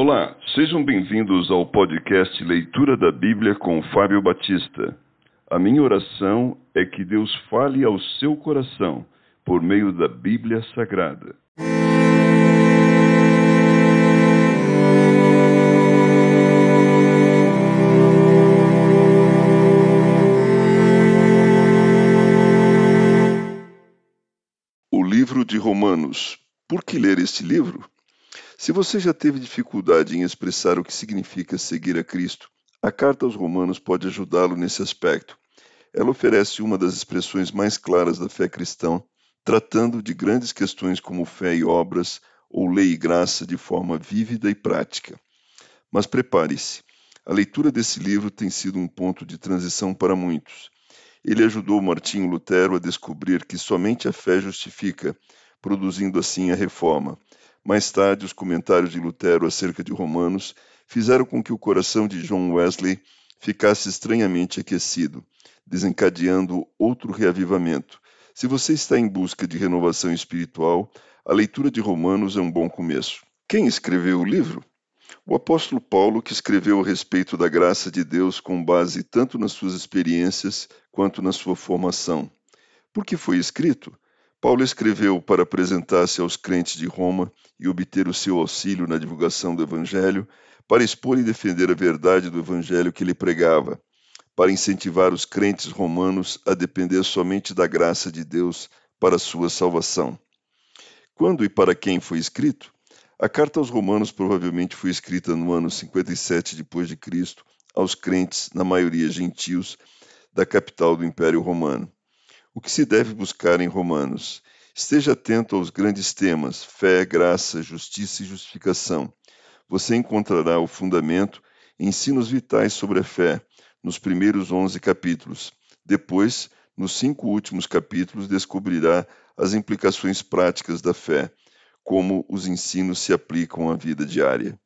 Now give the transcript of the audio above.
Olá, sejam bem-vindos ao podcast Leitura da Bíblia com Fábio Batista. A minha oração é que Deus fale ao seu coração por meio da Bíblia Sagrada. O livro de Romanos. Por que ler este livro? Se você já teve dificuldade em expressar o que significa seguir a Cristo, a carta aos Romanos pode ajudá-lo nesse aspecto. Ela oferece uma das expressões mais claras da fé cristã, tratando de grandes questões como fé e obras, ou lei e graça de forma vívida e prática. Mas prepare-se, a leitura desse livro tem sido um ponto de transição para muitos. Ele ajudou Martinho Lutero a descobrir que somente a fé justifica, produzindo assim a reforma. Mais tarde, os comentários de Lutero acerca de Romanos fizeram com que o coração de John Wesley ficasse estranhamente aquecido, desencadeando outro reavivamento. Se você está em busca de renovação espiritual, a leitura de Romanos é um bom começo. Quem escreveu o livro? O apóstolo Paulo, que escreveu a respeito da graça de Deus com base tanto nas suas experiências quanto na sua formação. Por que foi escrito? Paulo escreveu para apresentar-se aos crentes de Roma e obter o seu auxílio na divulgação do Evangelho, para expor e defender a verdade do Evangelho que ele pregava, para incentivar os crentes romanos a depender somente da graça de Deus para sua salvação. Quando e para quem foi escrito? A carta aos Romanos provavelmente foi escrita no ano 57 depois de Cristo aos crentes, na maioria gentios, da capital do Império Romano. O que se deve buscar em Romanos? Esteja atento aos grandes temas: fé, graça, justiça e justificação. Você encontrará o fundamento ensinos vitais sobre a fé nos primeiros 11 capítulos. Depois, nos cinco últimos capítulos, descobrirá as implicações práticas da fé, como os ensinos se aplicam à vida diária.